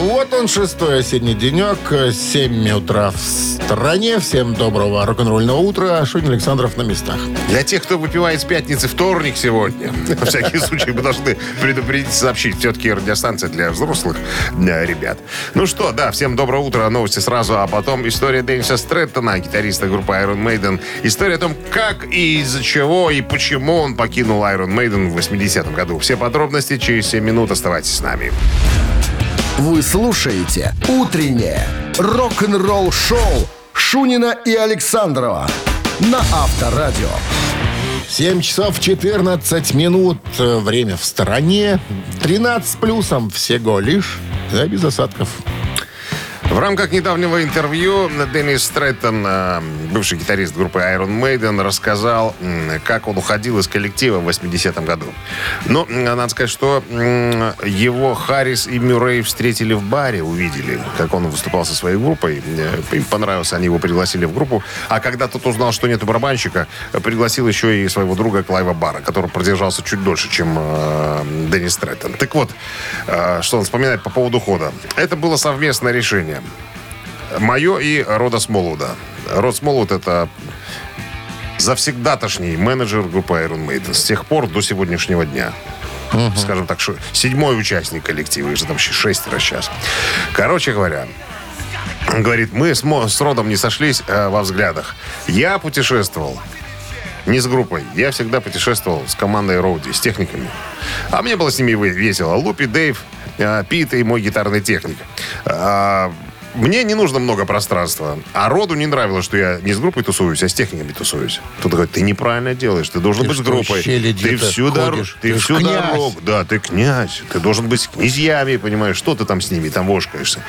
Вот он, шестой осенний денек, 7 утра в стране. Всем доброго рок-н-ролльного утра. Шунин Александров на местах. Для тех, кто выпивает с пятницы вторник сегодня, на всякий случай мы должны предупредить, сообщить. Все-таки радиостанция для взрослых для ребят. Ну что, да, всем доброе утро. Новости сразу, а потом история Дениса Стрэттона, гитариста группы Iron Maiden. История о том, как и из-за чего и почему он покинул Iron Maiden в 80-м году. Все подробности через 7 минут. Оставайтесь с нами. Вы слушаете «Утреннее рок-н-ролл-шоу» Шунина и Александрова на Авторадио. 7 часов 14 минут. Время в стороне. 13 с плюсом всего лишь. Да, без осадков. В рамках недавнего интервью Деннис Стрэттон, э, бывший гитарист группы Iron Maiden, рассказал, как он уходил из коллектива в 80-м году. Но м, надо сказать, что его Харрис и Мюррей встретили в баре, увидели, как он выступал со своей группой. Э, Им понравилось, они его пригласили в группу. А когда тот узнал, что нет барабанщика, пригласил еще и своего друга Клайва Бара, который продержался чуть дольше, чем э, Деннис Стрэттон. Так вот, что он вспоминает по поводу ухода. Это было совместное решение. Мое и Рода Смолуда. Род Смолуд это завсегдатошний менеджер группы Iron Maiden с тех пор до сегодняшнего дня. Скажем так, седьмой участник коллектива, их же там шестеро сейчас. Короче говоря, говорит, мы с, Мо- с Родом не сошлись э, во взглядах. Я путешествовал не с группой. Я всегда путешествовал с командой Роуди, с техниками. А мне было с ними весело. Лупи, Дэйв, э, Пит и мой гитарный техник. Мне не нужно много пространства. А Роду не нравилось, что я не с группой тусуюсь, а с техниками тусуюсь. Тут говорит, ты неправильно делаешь, ты должен Ты быть с группой. Ты всю, ходишь? ты Ты всю дорогу. Да, ты князь. Ты должен быть с князьями, понимаешь, что ты там с ними, там вошкаешься.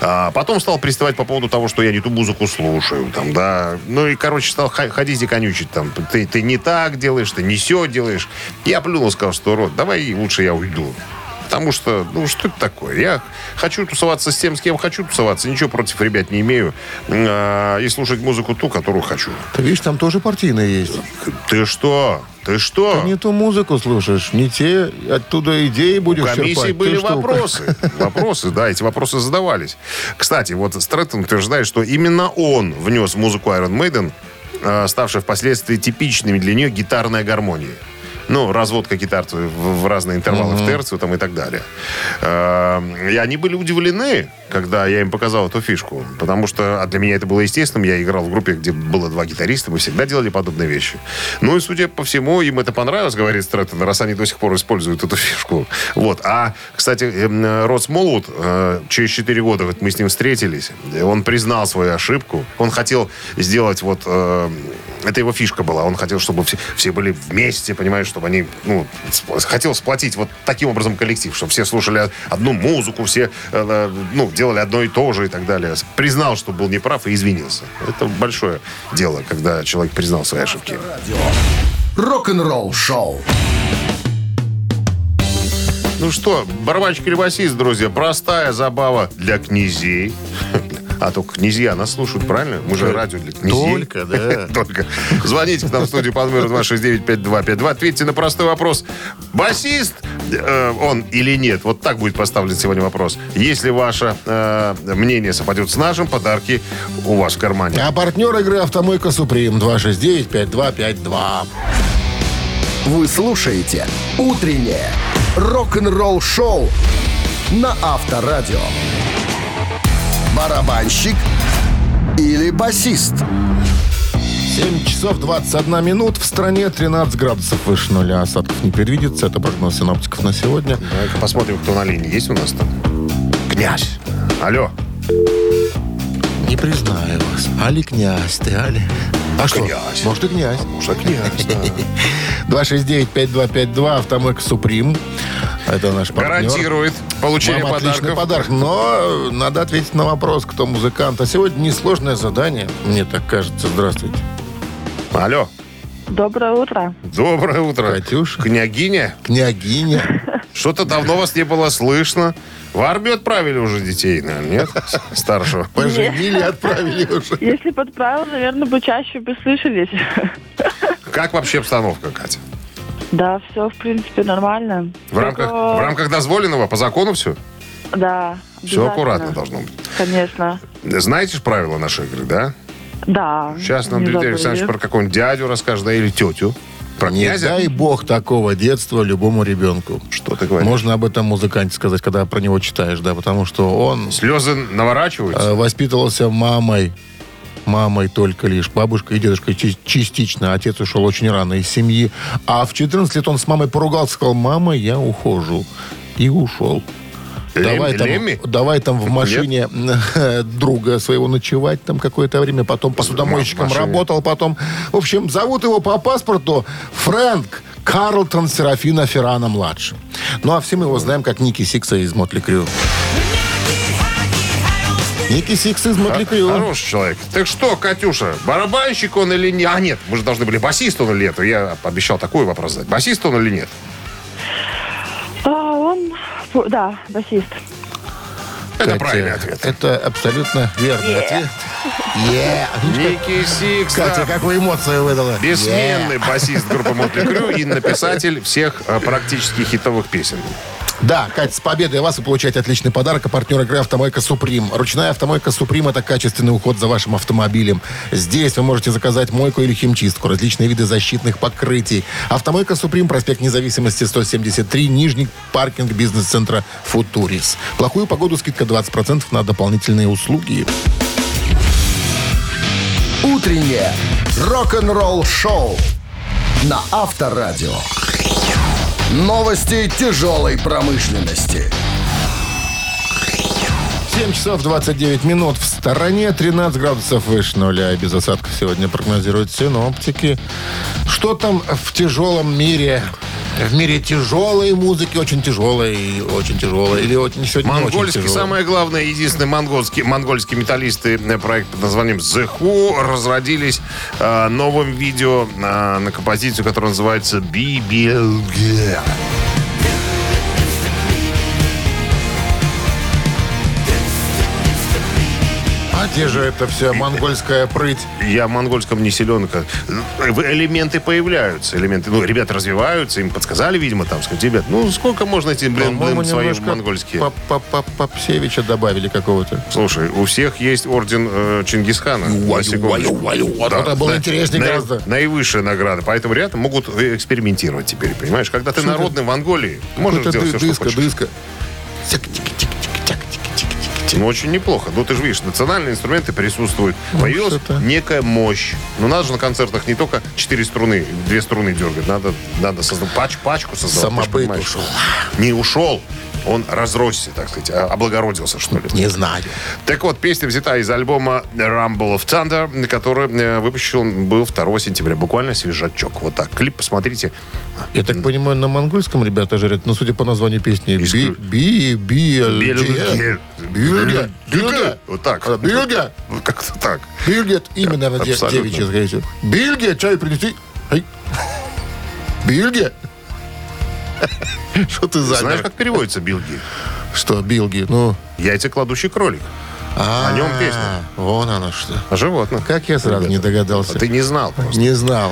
А потом стал приставать по поводу того, что я не ту музыку слушаю, там, да. Ну и, короче, стал ходить и конючить, там. Ты, ты не так делаешь, ты не все делаешь. Я плюнул, сказал, что, Рот, давай лучше я уйду. Потому что, ну, что это такое? Я хочу тусоваться с тем, с кем хочу тусоваться. Ничего против ребят не имею. А, и слушать музыку ту, которую хочу. Ты видишь, там тоже партийные есть. Ты что? Ты что? Ты не ту музыку слушаешь, не те, оттуда идеи будешь У комиссии черпать. были Ты что, вопросы. Вопросы, да, эти вопросы задавались. Кстати, вот Стрэттон утверждает, что именно он внес музыку Iron Maiden, э, ставшей впоследствии типичными для нее гитарная гармония. Ну, разводка гитар в, в разные интервалы, в терцию там и так далее. Э, И они были удивлены, когда я им показал эту фишку. Потому что а для меня это было естественным. Я играл в группе, где было два гитариста. Мы всегда делали подобные вещи. Ну и, судя по всему, им это понравилось, говорит Стрэттон, раз они до сих пор используют эту фишку. Вот. А, кстати, эм, Род Смолвуд, э, через 4 года вот мы с ним встретились, он признал свою ошибку. Он хотел сделать вот... э, это его фишка была. Он хотел, чтобы все, все были вместе, понимаешь, чтобы они... Ну, хотел сплотить вот таким образом коллектив, чтобы все слушали одну музыку, все э, ну, делали одно и то же и так далее. Признал, что был неправ и извинился. Это большое дело, когда человек признал свои ошибки. Рок-н-ролл шоу. Ну что, барабанщик или басист, друзья, простая забава для князей. А только князья нас слушают, правильно? Мы же радио для князей. Только, да. Только. Звоните к нам в студию по номеру 269-5252. Ответьте на простой вопрос. Басист э, он или нет? Вот так будет поставлен сегодня вопрос. Если ваше э, мнение совпадет с нашим, подарки у вас в кармане. А партнер игры «Автомойка Суприм» 269-5252. Вы слушаете «Утреннее рок-н-ролл шоу» на Авторадио. Барабанщик или басист? 7 часов 21 минут. В стране 13 градусов выше нуля. Осадков не предвидится. Это прогноз синоптиков на сегодня. Давай-ка посмотрим, кто на линии. Есть у нас там? Князь. Алло. Не признаю вас. Али князь ты, Али. А что? Князь. Может, и князь. Может, князь, да. 269-5252, «Автомойка Суприм». Это наш партнер. Гарантирует получение Вам отличный подарков. подарок. Но надо ответить на вопрос, кто музыкант. А сегодня несложное задание, мне так кажется. Здравствуйте. Алло. Доброе утро. Доброе утро. Катюша. Княгиня, Княгиня. что-то давно вас не было слышно. В армию отправили уже детей, наверное, нет? Старшего. Поженили, отправили уже. Если подправил, наверное, бы чаще бы слышались. Как вообще обстановка, Катя? Да, все, в принципе, нормально. В рамках, Только- в рамках дозволенного, по закону все? Да. Все аккуратно должно быть. Конечно. Знаете же правила нашей игры, да? Да. Сейчас нам Дмитрий. Александрович про какого-нибудь дядю расскажет, да, или тетю. Про Не князя. дай бог такого детства любому ребенку. Что ты говоришь? Можно об этом музыканте сказать, когда про него читаешь, да, потому что он Слезы наворачиваются? э, воспитывался мамой, мамой только лишь, бабушкой и дедушкой чи- частично. Отец ушел очень рано из семьи. А в 14 лет он с мамой поругался, сказал, мама, я ухожу. И ушел. Лем- давай, там, Лемми? давай там в машине друга своего ночевать там какое-то время, потом посудомойщиком машине. работал, потом... В общем, зовут его по паспорту Фрэнк Карлтон Серафина Феррана-младший. Ну, а все мы его знаем как Ники Сикса из Мотли Крю. Ники Сикс из Крю. Хороший человек. Так что, Катюша, барабанщик он или не? А, нет, мы же должны были басист он или нет. Я обещал такой вопрос задать. Басист он или нет? А, он... Да, басист. Это Катя, правильный ответ. Это абсолютно верный ответ. Yeah. Ники Сикс. Катя, как вы эмоции выдала? Бессменный басист группы Мотли Крю и написатель всех э, практически хитовых песен. Да, Катя, с победой вас вы получаете отличный подарок. А партнер игры «Автомойка Суприм». Ручная «Автомойка Суприм» — это качественный уход за вашим автомобилем. Здесь вы можете заказать мойку или химчистку, различные виды защитных покрытий. «Автомойка Суприм», проспект Независимости, 173, Нижний паркинг бизнес-центра «Футурис». Плохую погоду скидка 20% на дополнительные услуги. Утреннее рок-н-ролл-шоу на Авторадио. Новости тяжелой промышленности. 7 часов 29 минут. В стороне 13 градусов выше нуля. И без осадков сегодня прогнозируют синоптики. Что там в тяжелом мире? В мире тяжелой музыки, очень тяжелой, и очень тяжелой. Или очень, сегодня не очень Монгольский, тяжелой. самое главное, единственные монгольские, монгольские металлисты э, проект под названием The Who разродились э, новым видео э, на композицию, которая называется BBLG. Где же это вся монгольская прыть? Я в монгольском не силен. как- э, Элементы появляются. Элементы, ну, ребята развиваются, им подсказали, видимо, там, сказать, ребят, ну, сколько можно эти, блин, блин, свои монгольские? По- по- по- Попсевича добавили какого-то. Слушай, у всех есть орден э, Чингисхана. Вот это было интереснее гораздо. Наивысшая награда. Поэтому ребята могут э, экспериментировать теперь, понимаешь? Когда ты народный в Монголии, можешь ды- все, что хочешь. Дыска. Ну, очень неплохо. Ну, ты же видишь, национальные инструменты присутствуют. Появилась что-то. некая мощь. Но надо же на концертах не только четыре струны, две струны дергать. Надо, надо создать пач, пачку создавать. Самобыт ушел. Не ушел. Он разросся, так сказать, а- облагородился, что ли. Не знаю. Так вот, песня взята из альбома Rumble of Thunder, который э, выпущен был 2 сентября. Буквально свежачок. Вот так. Клип посмотрите. Я так понимаю, на монгольском ребята жарят, ну, судя по названию песни, би, би, би. Бильге. Бильге. Вот так. А, Бильге. Вот Как-то так. Бильге. Имя, наверное, девичье, скорее всего. Бильге, чай принести. Ай. Что ты за Знаешь, как переводится билги? Что, Билги? Ну, Яйца кладущий кролик. а, О нем песня. Вон оно что. О животных. Как я сразу не догадался. Ты не знал просто. Не знал.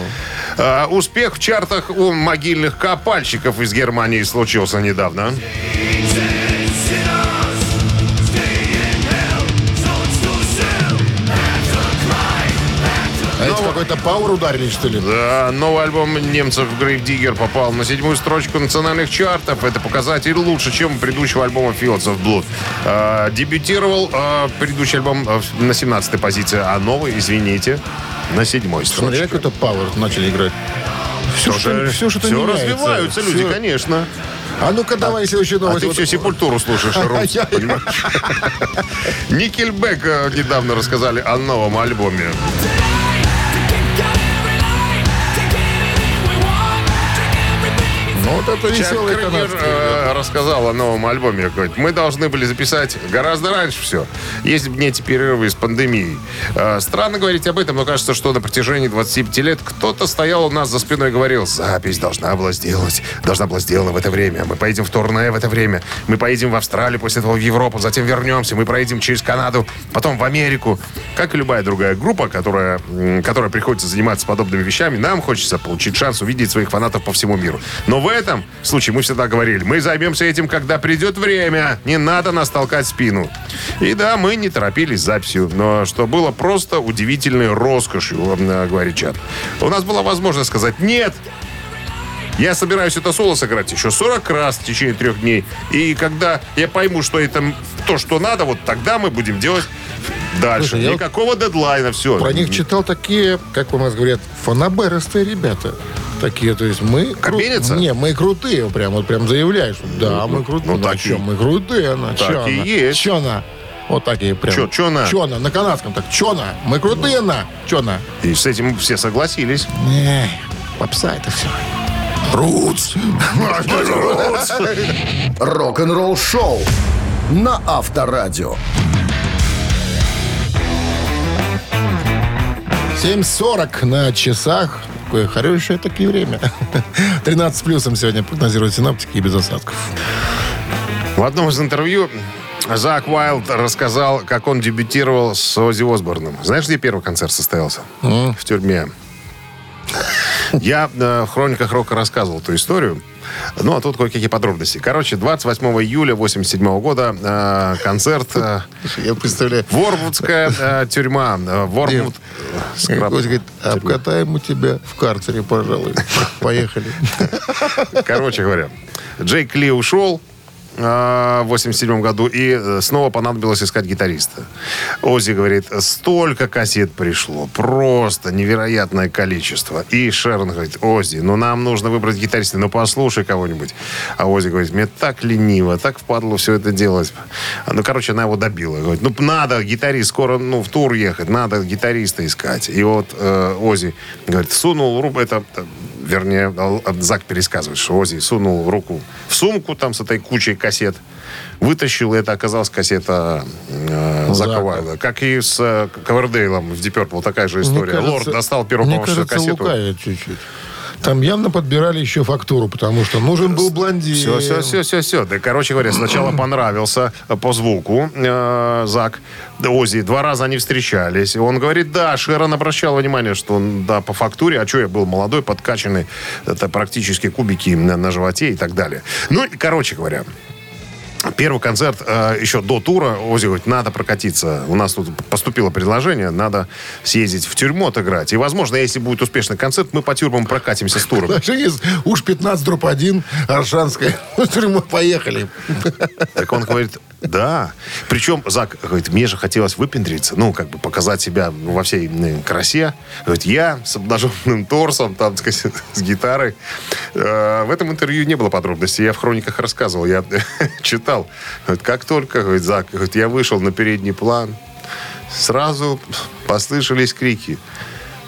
А, успех в чартах у могильных копальщиков из Германии случился недавно. Какой-то пауэр ударили, что ли? Да, новый альбом немцев Grave Digger попал на седьмую строчку национальных чартов. Это показатель лучше, чем у предыдущего альбома Fields of Blood. А, дебютировал а, предыдущий альбом а, на 17-й позиции, а новый, извините, на седьмой Смотри, строчке. какой-то пауэр начали играть. Все, что, все, что Все меняется. развиваются люди, Всё. конечно. А ну-ка давай следующую А новость. ты Вот- все сепультуру слушаешь, Рус, понимаешь? Никельбек э, недавно рассказали о новом альбоме. Ну, вот это веселый канадский. э, рассказал о новом альбоме. Говорит, мы должны были записать гораздо раньше все, если бы не эти перерывы с пандемией. Э, странно говорить об этом, но кажется, что на протяжении 25 лет кто-то стоял у нас за спиной и говорил, запись должна была сделать, должна была сделана в это время. Мы поедем в турне в это время. Мы поедем в Австралию, после этого в Европу, затем вернемся. Мы проедем через Канаду, потом в Америку. Как и любая другая группа, которая, которая приходится заниматься подобными вещами, нам хочется получить шанс увидеть своих фанатов по всему миру. Но в этом случае мы всегда говорили, мы займемся этим, когда придет время. Не надо нас толкать спину. И да, мы не торопились с записью, но что было просто удивительной роскошью, говорит чат. У нас была возможность сказать «нет», я собираюсь это соло сыграть еще 40 раз в течение трех дней. И когда я пойму, что это то, что надо, вот тогда мы будем делать дальше. Слушай, я вот Никакого дедлайна, все. Про них читал такие, как у нас говорят, фанаберистые ребята. Такие, то есть мы... кру- Кабелица? Не, мы крутые, прям вот прям заявляешь. Да, мы крутые. ну, так чё, и- мы крутые, она, Так чё и она? есть. Чё она? Вот такие прям. Чё, чё на? Чё на? На канадском так. Чё на? Мы крутые на? Чё на? И с этим все согласились. Не, попса это все. Рутс. Рок-н-ролл шоу на Авторадио. 7.40 на часах. Такое хорошее такие время. 13 плюсом сегодня прогнозируют синаптики и без осадков. В одном из интервью Зак Уайлд рассказал, как он дебютировал с Оззи Осборном. Знаешь, где первый концерт состоялся? В тюрьме. Я э, в «Хрониках рока» рассказывал эту историю. Ну, а тут кое-какие подробности. Короче, 28 июля 87 года э, концерт э, Я представляю. Ворвудская э, тюрьма. э, Кость говорит, обкатаем у тебя в карцере, пожалуй. Поехали. Короче говоря, Джейк Ли ушел в 87 году, и э, снова понадобилось искать гитариста. Ози говорит, столько кассет пришло, просто невероятное количество. И Шерон говорит, Ози, ну нам нужно выбрать гитариста, ну послушай кого-нибудь. А Ози говорит, мне так лениво, так впадло все это делать. А, Ну, короче, она его добила. Говорит, ну надо гитарист, скоро ну, в тур ехать, надо гитариста искать. И вот э, Ози говорит, сунул руку, это э, вернее, Ал- Зак пересказывает, что Ози сунул руку в сумку там с этой кучей кассет, вытащил, и это оказалась кассета э, Зака. Уайлда. Как и с э, Ковердейлом в Deep Purple, такая же история. Мне Лорд кажется- достал первую, Мне кажется, кассету. чуть-чуть. Там явно подбирали еще фактуру, потому что нужен был блондин. Все, все, все, все, все. Да, короче говоря, сначала понравился э, по звуку э, Зак. Ози. Два раза они встречались. Он говорит, да, Шерон обращал внимание, что он, да, по фактуре, а что я был молодой, подкачанный, это практически кубики на, на животе и так далее. Ну, короче говоря, Первый концерт э, еще до тура Ози говорит, надо прокатиться. У нас тут поступило предложение, надо съездить в тюрьму отыграть. И, возможно, если будет успешный концерт, мы по тюрьмам прокатимся с туром. Предложение уж 15 дробь 1, Аршанская. В тюрьму поехали. Так он говорит, да. Причем Зак говорит, мне же хотелось выпендриться, ну, как бы показать себя во всей красе. Говорит, я с обнаженным торсом, там, так сказать, с гитарой. Э, В этом интервью не было подробностей. Я в хрониках рассказывал, я читал. Говорит, как только, говорит, Зак, говорит, я вышел на передний план, сразу послышались крики.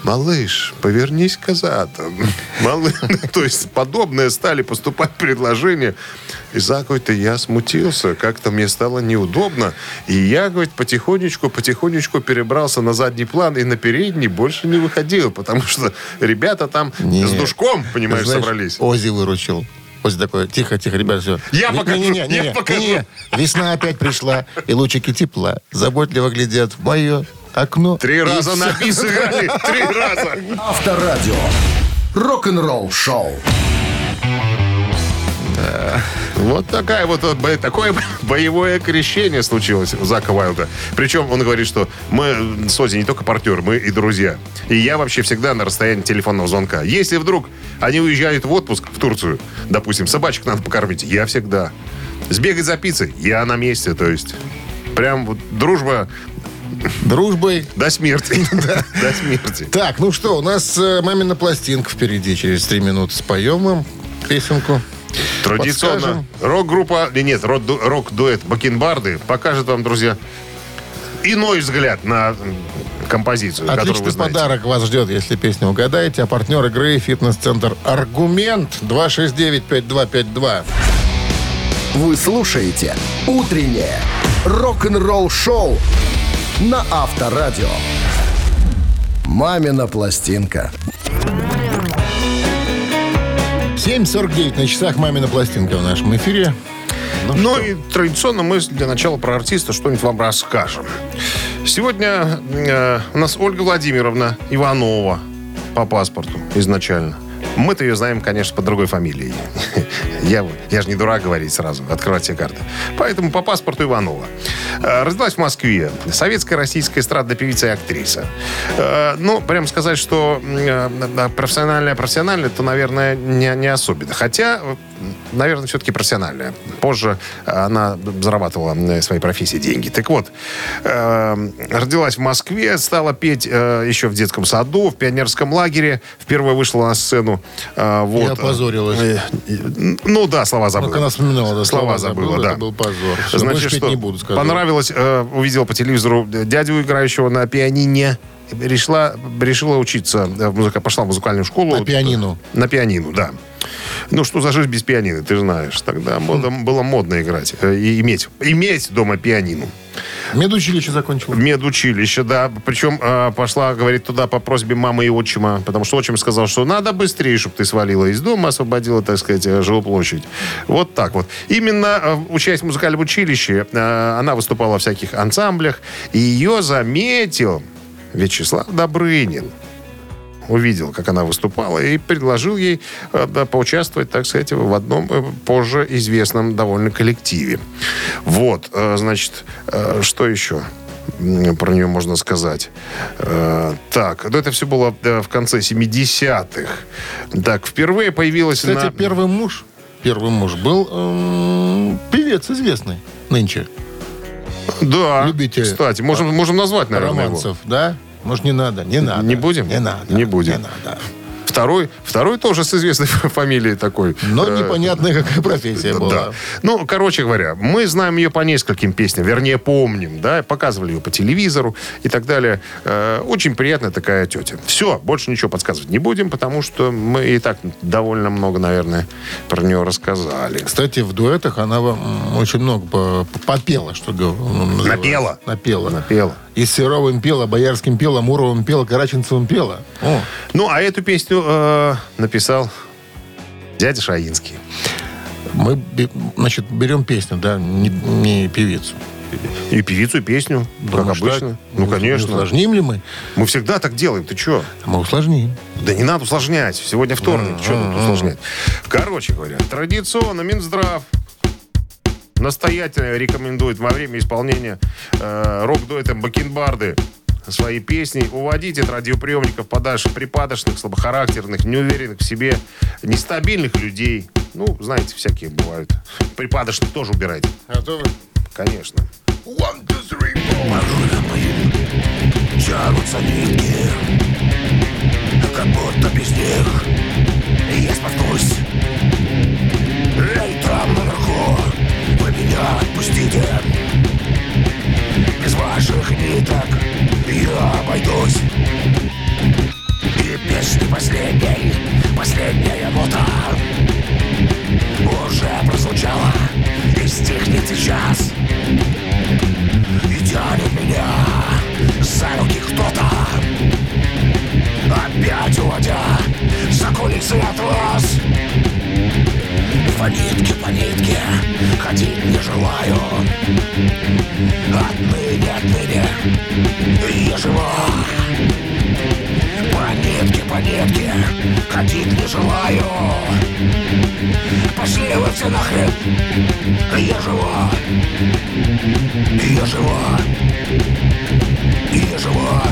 Малыш, повернись к. Малыш, то есть подобное стали поступать предложения. И говорит, и я смутился, как-то мне стало неудобно. И я, говорит, потихонечку, потихонечку перебрался на задний план и на передний больше не выходил, потому что ребята там Не. с душком, понимаешь, Знаешь, собрались. Ози выручил. Ози такой, тихо, тихо, ребята, все. Я покажу, я покажу. Весна опять пришла, и лучики тепла заботливо глядят в мое окно. Три И раза всё. на бис три раза. Авторадио. Рок-н-ролл шоу. Вот такая вот, такое боевое крещение случилось у Зака Уайлда. Причем он говорит, что мы с Ози не только партнеры, мы и друзья. И я вообще всегда на расстоянии телефонного звонка. Если вдруг они уезжают в отпуск в Турцию, допустим, собачек надо покормить, я всегда. Сбегать за пиццей, я на месте, то есть. Прям вот дружба Дружбой. до смерти. До смерти. Так, ну что, у нас э, мамина пластинка впереди. Через три минуты споем вам песенку. Традиционно рок-группа, или нет, рок- рок-дуэт Бакенбарды покажет вам, друзья, иной взгляд на композицию, которую Отличный вы знаете. подарок вас ждет, если песню угадаете. А партнер игры «Фитнес-центр Аргумент» 269-5252. Вы слушаете «Утреннее рок-н-ролл-шоу» на Авторадио. «Мамина пластинка». 7.49 на часах «Мамина пластинка» в нашем эфире. Ну и традиционно мы для начала про артиста что-нибудь вам расскажем. Сегодня э, у нас Ольга Владимировна Иванова по паспорту изначально. Мы-то ее знаем, конечно, под другой фамилией. Я, я же не дурак говорить сразу, открывать все карты. Поэтому по паспорту Иванова. Э, Родилась в Москве. Советская российская эстрадная певица и актриса. Э, Ну, прям сказать, что э, профессиональная, профессиональная, то, наверное, не, не особенно. Хотя, наверное, все-таки профессиональная. Позже она зарабатывала на своей профессии деньги. Так вот, э, родилась в Москве, стала петь э, еще в детском саду, в пионерском лагере. Впервые вышла на сцену. э, вот. опозорилась. Э, э, Ну да, слова забыла. Как она вспоминала, да, слова забыла, да. Это был позор. Всё, Значит, что, не буду, понравилось, э, увидел по телевизору дядю, играющего на пианине. Решила, решила учиться, э, в музыка, пошла в музыкальную школу. На пианино. На пианину, да. Ну, что за жизнь без пианино, ты знаешь. Тогда мода- было модно играть. э, И иметь, иметь дома пианину. Медучилище закончила. Медучилище, да. Причем э, пошла, говорит, туда по просьбе мамы и отчима. Потому что отчим сказал, что надо быстрее, чтобы ты свалила из дома, освободила, так сказать, э, жилплощадь. Вот так вот. Именно э, учась в музыкальном училище, э, она выступала в всяких ансамблях. И ее заметил Вячеслав Добрынин увидел, как она выступала, и предложил ей э, поучаствовать, так сказать, в одном э, позже известном довольно коллективе. Вот, э, значит, э, что еще? про нее можно сказать. Э, так, ну это все было э, в конце 70-х. Так, впервые появилась Кстати, на... первый муж, первый муж был эм, певец известный нынче. Да, любите кстати, можем, можем назвать, наверное, его. Романцев, да? Может, не надо? Не надо. Не будем? Не надо. Не будем. Не надо. Второй, второй тоже с известной фамилией такой. Но Э, непонятная какая профессия была. Да. Ну, короче говоря, мы знаем ее по нескольким песням, вернее, помним, да, показывали ее по телевизору и так далее. Э, очень приятная такая тетя. Все, больше ничего подсказывать не будем, потому что мы и так довольно много, наверное, про нее рассказали. Кстати, в дуэтах она м, очень много по- по- попела, что говорю. Напела. Напела. Напела. И Серовым пела, Боярским пела, Муровым пела, Караченцевым пела. О, Ну, а эту песню э, написал дядя Шаинский. мы, значит, берем песню, да, не, не певицу. И певицу, и песню, как Думаешь, обычно. так? Ну, Не конечно. усложним ли мы? Мы всегда так делаем. Ты что? Мы усложним. Да не надо усложнять. Сегодня вторник. Что тут усложнять? Короче говоря, традиционно Минздрав настоятельно рекомендует во время исполнения э, рок-дуэтом Бакенбарды свои песни уводить от радиоприемников подальше припадочных, слабохарактерных, неуверенных в себе, нестабильных людей. Ну, знаете, всякие бывают. Припадочных тоже убирайте. Готовы? Конечно. Тянутся нитки, как будто без них Я споткнусь меня отпустите. Без ваших ниток Я обойдусь. И песни последней Последняя нота Уже прозвучала И стихнет сейчас все нахрен Я жива Я жива Я жива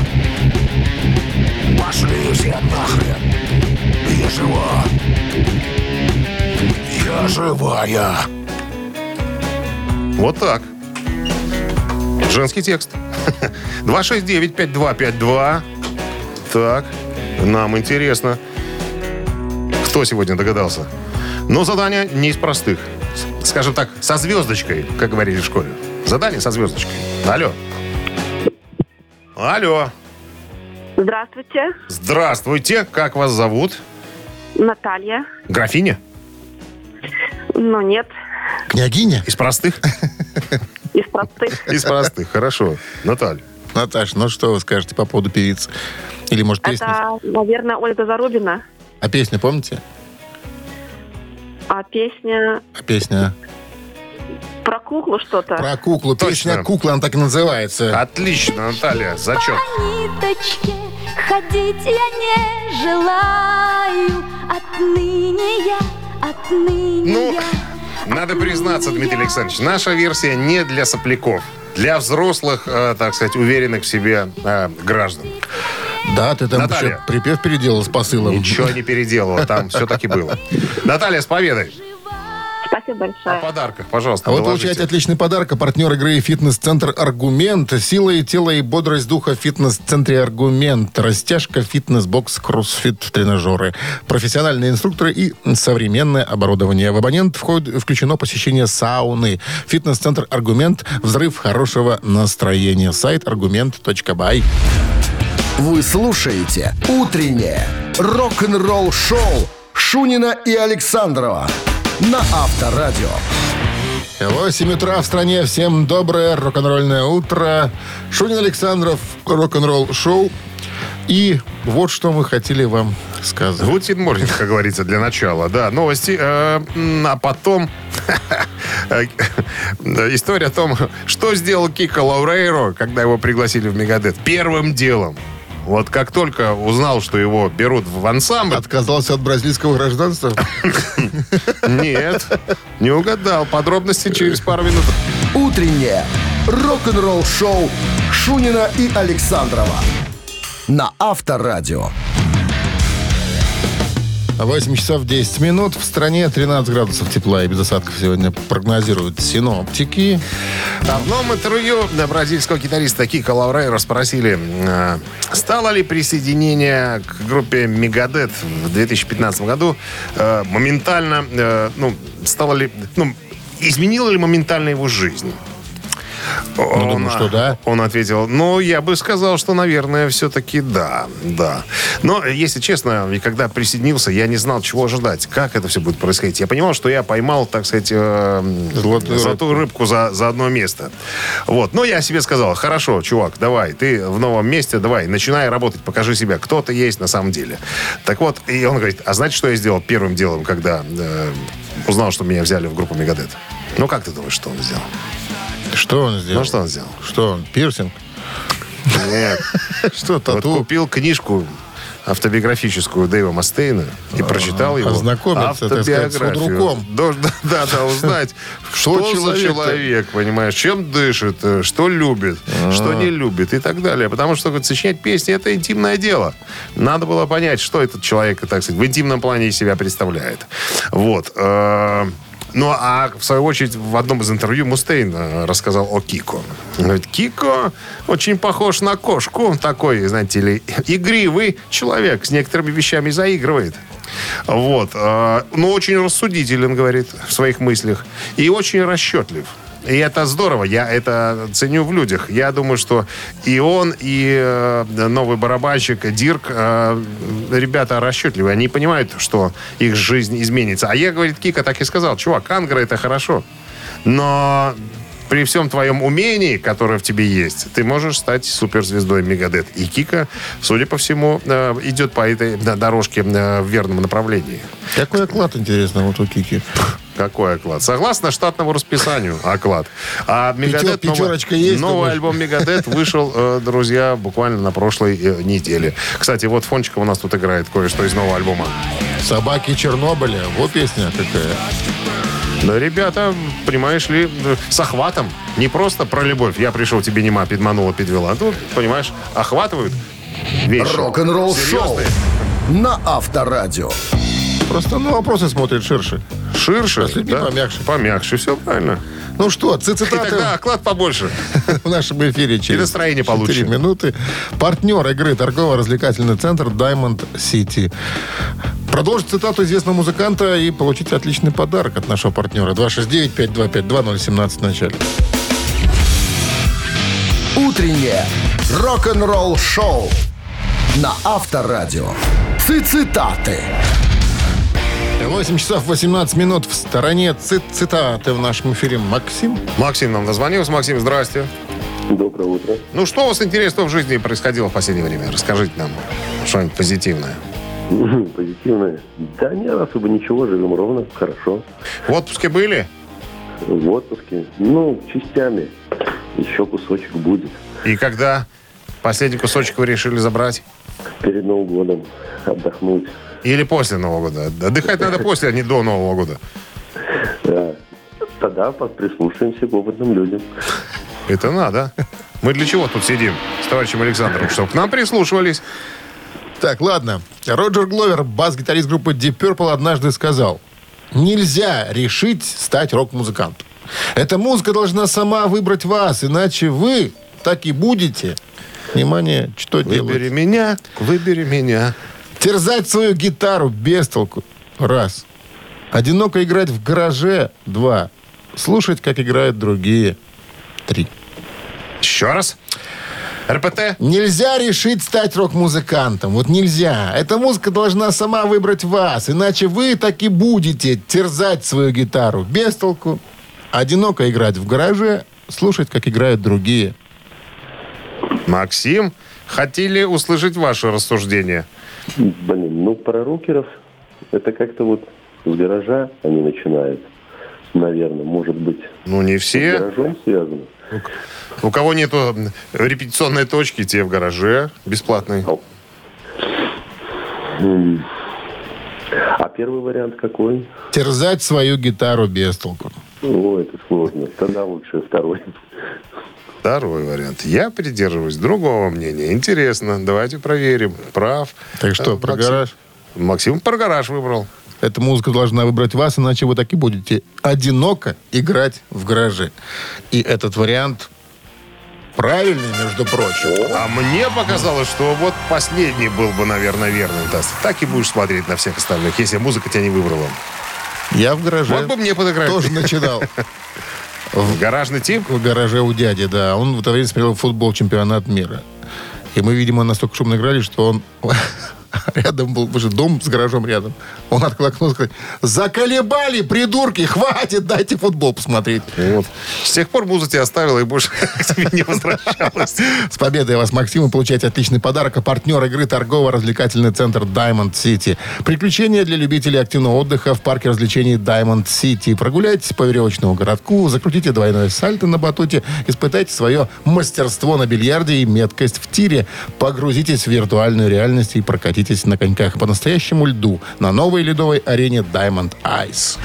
Пошли все нахрен Я жива Я живая Вот так. Женский текст. 269-5252. Так, нам интересно. Кто сегодня догадался? Но задание не из простых. Скажем так, со звездочкой, как говорили в школе. Задание со звездочкой. Алло. Алло. Здравствуйте, Здравствуйте, как вас зовут? Наталья. Графиня? Ну, нет, Княгиня? Из простых? из простых. Из простых, хорошо. Наталья. Наташ, ну что вы скажете по поводу певицы? Или, может, песни? Это, наверное, Ольга Зарубина. А песню помните? А песня А песня? про куклу что-то. Про куклу. Точно. Песня «Кукла», она так и называется. Отлично, Наталья, зачет. По ниточке ходить я не желаю. Отныне я, отныне Ну, я. Надо признаться, Дмитрий Александрович, наша версия не для сопляков. Для взрослых, э, так сказать, уверенных в себе э, граждан. Да, ты там Наталья. еще припев переделал с посылом. Ничего не переделала, там все-таки было. Наталья, с победой. Спасибо О большое. подарках, пожалуйста, А вы доложите. получаете отличный подарок. А партнер игры «Фитнес-центр Аргумент». Сила и тело и бодрость духа в фитнес-центре Аргумент. Растяжка, фитнес-бокс, кроссфит, тренажеры. Профессиональные инструкторы и современное оборудование. В абонент входит, включено посещение сауны. Фитнес-центр Аргумент. Взрыв хорошего настроения. Сайт аргумент.бай. Вы слушаете «Утреннее рок-н-ролл-шоу» Шунина и Александрова на Авторадио. 8 утра в стране. Всем доброе рок-н-ролльное утро. Шунин Александров, рок-н-ролл шоу. И вот что мы хотели вам сказать. Гутин Морнинг, как говорится, для начала. Да, новости. Э, А потом история о том, что сделал Кика Лаурейро, когда его пригласили в Мегадет. Первым делом. Вот как только узнал, что его берут в ансамбль, Отказался от бразильского гражданства? нет, не угадал. Подробности через пару минут. «Утреннее рок-н-ролл-шоу» Шунина и Александрова на Авторадио. 8 часов 10 минут. В стране 13 градусов тепла и без осадков сегодня прогнозируют синоптики. В новом интервью да, бразильского гитариста Кика Лаурейро спросили, э, стало ли присоединение к группе Мегадет в 2015 году э, моментально, э, ну, стало ли, ну, изменило ли моментально его жизнь? Ну, думаю, что да. Он ответил, ну, я бы сказал, что, наверное, все-таки да, да. Но, если честно, и когда присоединился, я не знал, чего ожидать, как это все будет происходить. Я понимал, что я поймал, так сказать, э, Золотую золотую рыбку за, за одно место. Вот. Но я себе сказал, хорошо, чувак, давай, ты в новом месте, давай, начинай работать, покажи себя, кто ты есть на самом деле. Так вот, и он говорит, а знаете, что я сделал первым делом, когда э, узнал, что меня взяли в группу Мегадет? Ну, как ты думаешь, что он сделал? Что он сделал? Ну, что он сделал? Что он? Пирсинг? Нет. Что, Вот тату? купил книжку автобиографическую Дэйва Мастейна и прочитал его ознакомиться, так сказать, с автобиографию. худруком. Да, да, узнать, что за человек, понимаешь, чем дышит, э, что любит, что не любит и так далее. Потому что говорит, сочинять песни – это интимное дело. Надо было понять, что этот человек, так сказать, в интимном плане из себя представляет. Вот. Ну, а в свою очередь в одном из интервью Мустейн э, рассказал о Кико. Он говорит, Кико очень похож на кошку. Такой, знаете ли, игривый человек. С некоторыми вещами заигрывает. Вот. э, Но очень рассудителен, говорит, в своих мыслях. И очень расчетлив. И это здорово, я это ценю в людях. Я думаю, что и он, и э, новый барабанщик Дирк, э, ребята расчетливые. Они понимают, что их жизнь изменится. А я, говорит, Кика так и сказал, чувак, Ангра это хорошо. Но при всем твоем умении, которое в тебе есть, ты можешь стать суперзвездой Мегадет. И Кика, судя по всему, э, идет по этой дорожке э, в верном направлении. Какой оклад, интересно, вот у Кики? Какой оклад? Согласно штатному расписанию, оклад. А Мегадет, Пятё- пятерочка есть, новый думаешь? альбом Мегадет вышел, э, друзья, буквально на прошлой э, неделе. Кстати, вот фончиком у нас тут играет кое-что из нового альбома. Собаки Чернобыля. Вот песня какая. Да, ребята, понимаешь ли, э, с охватом. Не просто про любовь. Я пришел, тебе нема, подманула, подвела. Тут, понимаешь, охватывают вещь. Рок-н-ролл шоу на Авторадио. Просто на вопросы смотрит ширше. Ширше. А с людьми помягче. Помягче, все правильно. Ну что, И цитаты тогда оклад побольше. в нашем эфире через настроение 4 получше. минуты. Партнер игры торгово-развлекательный центр Diamond City. Продолжить цитату известного музыканта и получить отличный подарок от нашего партнера. 269-5252-017 в начале. Утреннее рок-н-ролл шоу на Авторадио. Цитаты. 8 часов 18 минут в стороне цит- цитаты в нашем эфире. Максим? Максим нам дозвонился. Максим, здрасте. Доброе утро. Ну, что у вас интересного в жизни происходило в последнее время? Расскажите нам что-нибудь позитивное. Позитивное. Да нет, особо ничего, живем ровно, хорошо. В отпуске были? В отпуске. Ну, частями. Еще кусочек будет. И когда последний кусочек вы решили забрать? Перед Новым годом отдохнуть. Или после Нового года? Отдыхать надо после, а не до Нового года. Да. Тогда прислушаемся к опытным людям. Это надо. Мы для чего тут сидим с товарищем Александром? Чтобы к нам прислушивались. Так, ладно. Роджер Гловер, бас-гитарист группы Deep Purple, однажды сказал, нельзя решить стать рок-музыкантом. Эта музыка должна сама выбрать вас, иначе вы так и будете. Внимание, что Выбери делать? меня, выбери меня. Терзать свою гитару без толку. Раз. Одиноко играть в гараже. Два. Слушать, как играют другие. Три. Еще раз. РПТ. Нельзя решить стать рок-музыкантом. Вот нельзя. Эта музыка должна сама выбрать вас. Иначе вы так и будете терзать свою гитару без толку. Одиноко играть в гараже, слушать, как играют другие. Максим, хотели услышать ваше рассуждение. Блин, ну про рокеров это как-то вот с гаража они начинают. Наверное, может быть, Ну, не с все. гаражом связано. У кого нету репетиционной точки, те в гараже бесплатной. М. А первый вариант какой? Терзать свою гитару без толку. О, это сложно. Тогда лучше второй. Второй вариант. Я придерживаюсь другого мнения. Интересно. Давайте проверим. Прав. Так что, Э, про Максим- гараж? Максим про гараж выбрал. Эта музыка должна выбрать вас, иначе вы так и будете одиноко играть в гараже. И этот вариант правильный, между прочим. А мне показалось, что вот последний был бы, наверное, верным. Тас. Так и будешь смотреть на всех остальных, если музыка тебя не выбрала. Я в гараже Вот бы мне подыграть. тоже начинал. Гаражный тип? в гараже у дяди, да. Он в это время смотрел футбол чемпионат мира. И мы, видимо, настолько шумно играли, что он рядом был уже дом с гаражом рядом. Он открыл окно и сказал, заколебали, придурки, хватит, дайте футбол посмотреть. Вот. С тех пор музыка тебя оставила и больше к тебе не возвращалась. С победой вас, Максим, вы получаете отличный подарок. А партнер игры торгово-развлекательный центр Diamond City. Приключения для любителей активного отдыха в парке развлечений Diamond City. Прогуляйтесь по веревочному городку, закрутите двойное сальто на батуте, испытайте свое мастерство на бильярде и меткость в тире. Погрузитесь в виртуальную реальность и прокатитесь на коньках по настоящему льду на новой ледовой арене Diamond Ice.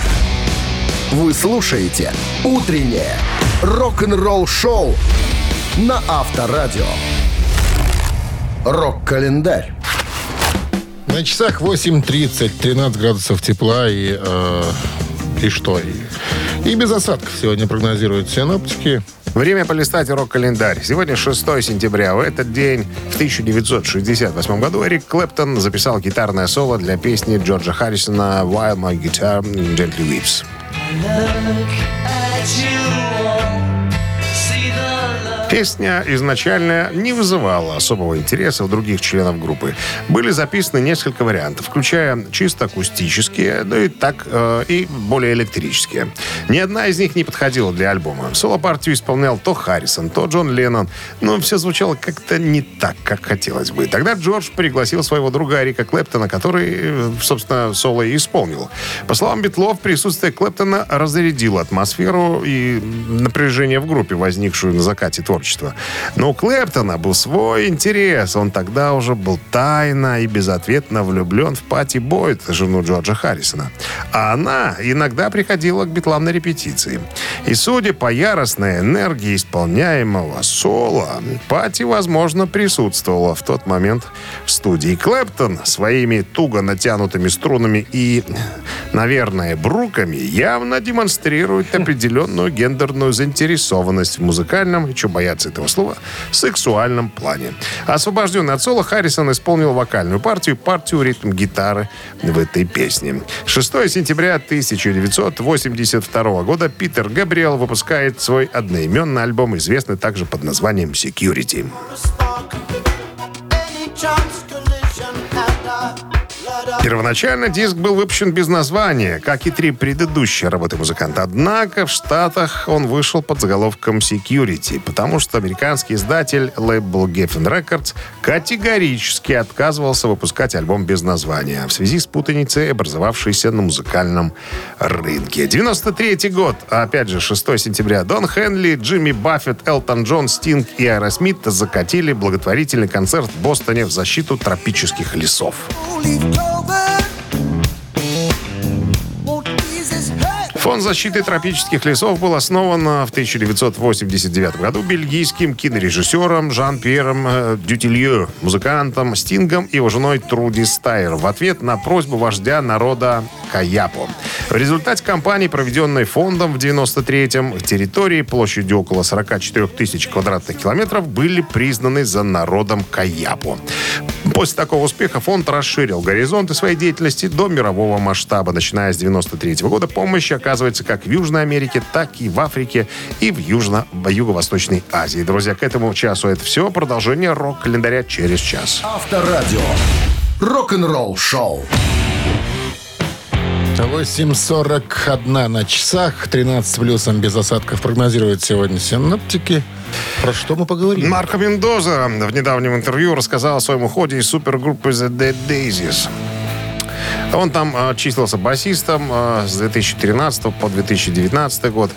Вы слушаете «Утреннее рок-н-ролл-шоу» на Авторадио. Рок-календарь. На часах 8.30, 13 градусов тепла и, э, и что? И без осадков сегодня прогнозируют синоптики. Время полистать рок-календарь. Сегодня 6 сентября. В этот день, в 1968 году, Эрик Клэптон записал гитарное соло для песни Джорджа Харрисона «While My Guitar Gently Weeps». Песня изначально не вызывала особого интереса у других членов группы. Были записаны несколько вариантов, включая чисто акустические, ну и так, э, и более электрические. Ни одна из них не подходила для альбома. Соло-партию исполнял то Харрисон, то Джон Леннон, но все звучало как-то не так, как хотелось бы. Тогда Джордж пригласил своего друга Рика Клэптона, который, э, собственно, соло и исполнил. По словам Битлов, присутствие Клэптона разрядило атмосферу и напряжение в группе, возникшую на закате творчества. Но у Клэптона был свой интерес. Он тогда уже был тайно и безответно влюблен в Пати Бойд, жену Джорджа Харрисона. А она иногда приходила к Битлам на репетиции. И судя по яростной энергии исполняемого соло, Пати, возможно, присутствовала в тот момент в студии. Клэптон своими туго натянутыми струнами и, наверное, бруками явно демонстрирует определенную гендерную заинтересованность в музыкальном, и что бояться этого слова, сексуальном плане. Освобожденный от соло, Харрисон исполнил вокальную партию, партию ритм-гитары в этой песне. 6 сентября 1982 года Питер Габриэл выпускает свой одноименный альбом, известный также под названием «Security». Первоначально диск был выпущен без названия, как и три предыдущие работы музыканта. Однако в Штатах он вышел под заголовком Security, потому что американский издатель лейбл Geffen Records категорически отказывался выпускать альбом без названия в связи с путаницей, образовавшейся на музыкальном рынке. 93 год, опять же 6 сентября, Дон Хенли, Джимми Баффет, Элтон Джон, Стинг и Аэросмит закатили благотворительный концерт в Бостоне в защиту тропических лесов. over. Фонд защиты тропических лесов был основан в 1989 году бельгийским кинорежиссером Жан-Пьером э, Дютилье, музыкантом Стингом и его женой Труди Стайер в ответ на просьбу вождя народа Каяпо. В результате кампании, проведенной фондом в 93-м, территории площадью около 44 тысяч квадратных километров были признаны за народом Каяпо. После такого успеха фонд расширил горизонты своей деятельности до мирового масштаба. Начиная с 93 года помощь оказывается как в Южной Америке, так и в Африке и в Юго-Восточной Азии. Друзья, к этому часу это все. Продолжение рок-календаря через час. Авторадио. Рок-н-ролл шоу. 8.41 на часах, 13 плюсом без осадков прогнозируют сегодня синоптики. Про что мы поговорим? Марко Мендоза в недавнем интервью рассказал о своем уходе из супергруппы The Dead Daisies. Он там э, числился басистом э, с 2013 по 2019 год.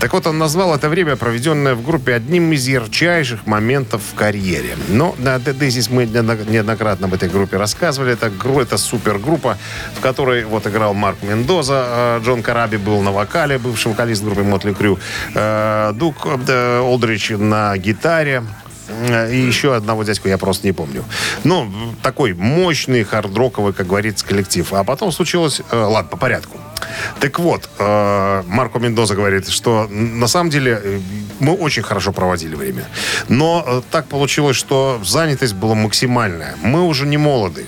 Так вот, он назвал это время, проведенное в группе, одним из ярчайших моментов в карьере. Но The Daisies мы неоднократно об этой группе рассказывали. Это, это супергруппа, в которой вот играл Марк Мендоза, Джон Караби был на вокале, бывший вокалист группы Мотли Крю, э, Дук э, Олдрич на гитаре, и еще одного дядьку я просто не помню. Ну, такой мощный, хардроковый, как говорится, коллектив. А потом случилось... э, ладно, по порядку. Так вот, э, Марко Мендоза говорит, что на самом деле э, мы очень хорошо проводили время. Но э, так получилось, что занятость была максимальная. Мы уже не молоды.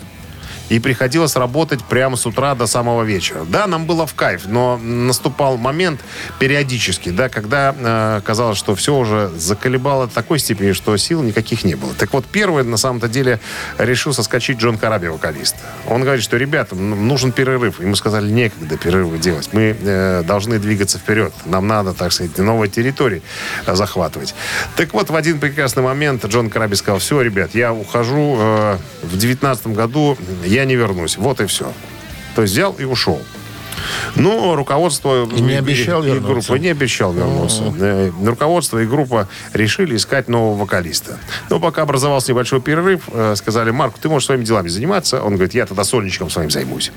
И приходилось работать прямо с утра до самого вечера. Да, нам было в кайф, но наступал момент периодически, да, когда э, казалось, что все уже заколебало до такой степени, что сил никаких не было. Так вот, первый, на самом-то деле, решил соскочить Джон Караби, вокалист. Он говорит, что, ребята, нужен перерыв. Мы сказали, некогда перерывы делать. Мы э, должны двигаться вперед. Нам надо, так сказать, новые территории э, захватывать. Так вот, в один прекрасный момент Джон Караби сказал, все, ребят, я ухожу э, в девятнадцатом году, я не вернусь. Вот и все. То есть взял и ушел. Ну, руководство... И не обещал и вернуться. группа не обещал вернуться. Э, Руководство и группа решили искать нового вокалиста. Но пока образовался небольшой перерыв, э, сказали, Марк, ты можешь своими делами заниматься. Он говорит, я тогда сольничком своим займусь.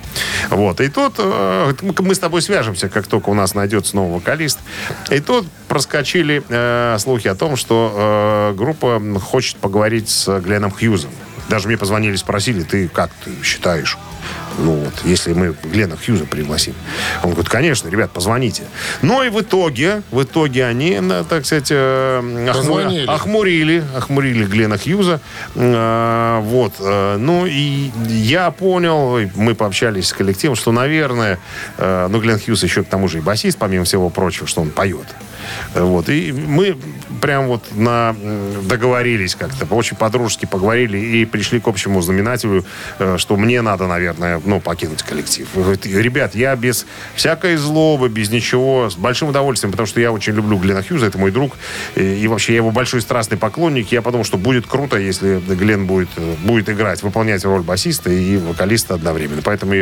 Вот. И тут э, мы с тобой свяжемся, как только у нас найдется новый вокалист. И тут проскочили слухи о том, что группа хочет поговорить с Гленном Хьюзом. Даже мне позвонили, спросили, ты как ты считаешь? Ну вот, если мы Глена Хьюза пригласим. Он говорит, конечно, ребят, позвоните. Но и в итоге, в итоге они, на, так сказать, э, охму- Позвонили. охмурили, охмурили Глена Хьюза. Э, вот. э, ну и я понял, мы пообщались с коллективом, что, наверное, э, ну, Глен Хьюз еще к тому же и басист, помимо всего прочего, что он поет. Э, Вот. И мы прям вот на, м, договорились как-то, очень по-дружески поговорили и пришли к общему знаменателю, э, что мне надо, наверное, ну, покинуть коллектив. Ребят, я без всякой злобы, без ничего, с большим удовольствием, потому что я очень люблю Глена Хьюза, это мой друг, и, вообще я его большой страстный поклонник. Я подумал, что будет круто, если Глен будет, э, будет играть, выполнять роль басиста и вокалиста одновременно. Поэтому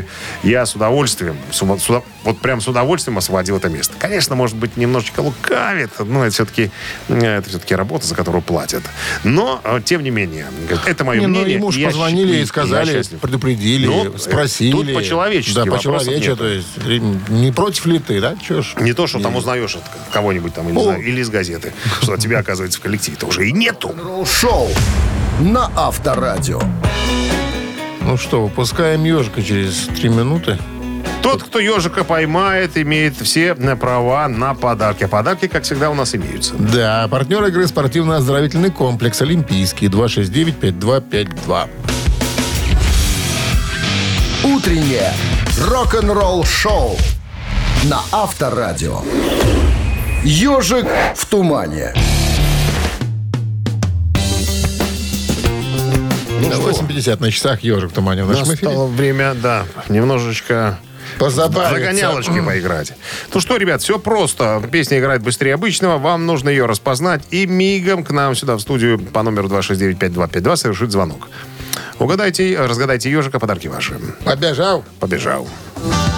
я с удовольствием, с с вот прям с удовольствием освободил это место. Конечно, может быть, немножечко лукавит, но это все-таки, это все-таки работа, за которую платят. Но, э, тем не менее, это мое Не, ну, мнение. ему же позвонили и сказали, предупредили, Ну, спросили. тут по-человечески Да, по-человечески. То есть не против ли ты, да? Чё ж? Не то, что там узнаешь от кого-нибудь там, я не О. знаю, или из газеты, что тебя, оказывается, в коллективе-то уже и нету. Шоу на Авторадио. Ну что, выпускаем ежика через три минуты. Тот, кто ежика поймает, имеет все э, права на подарки. А подарки, как всегда, у нас имеются. Да, партнер игры спортивно-оздоровительный комплекс «Олимпийский» 269-5252. Утреннее рок-н-ролл шоу на Авторадио. Ежик в тумане. 8.50 на часах «Ежик в тумане» в нашем эфире. Настало время, да, немножечко Позабавиться. Загонялочки поиграть. Ну что, ребят, все просто. Песня играет быстрее обычного. Вам нужно ее распознать и мигом к нам сюда в студию по номеру 269-5252 совершить звонок. Угадайте, разгадайте ежика, подарки ваши. Побежал. Побежал. Feeling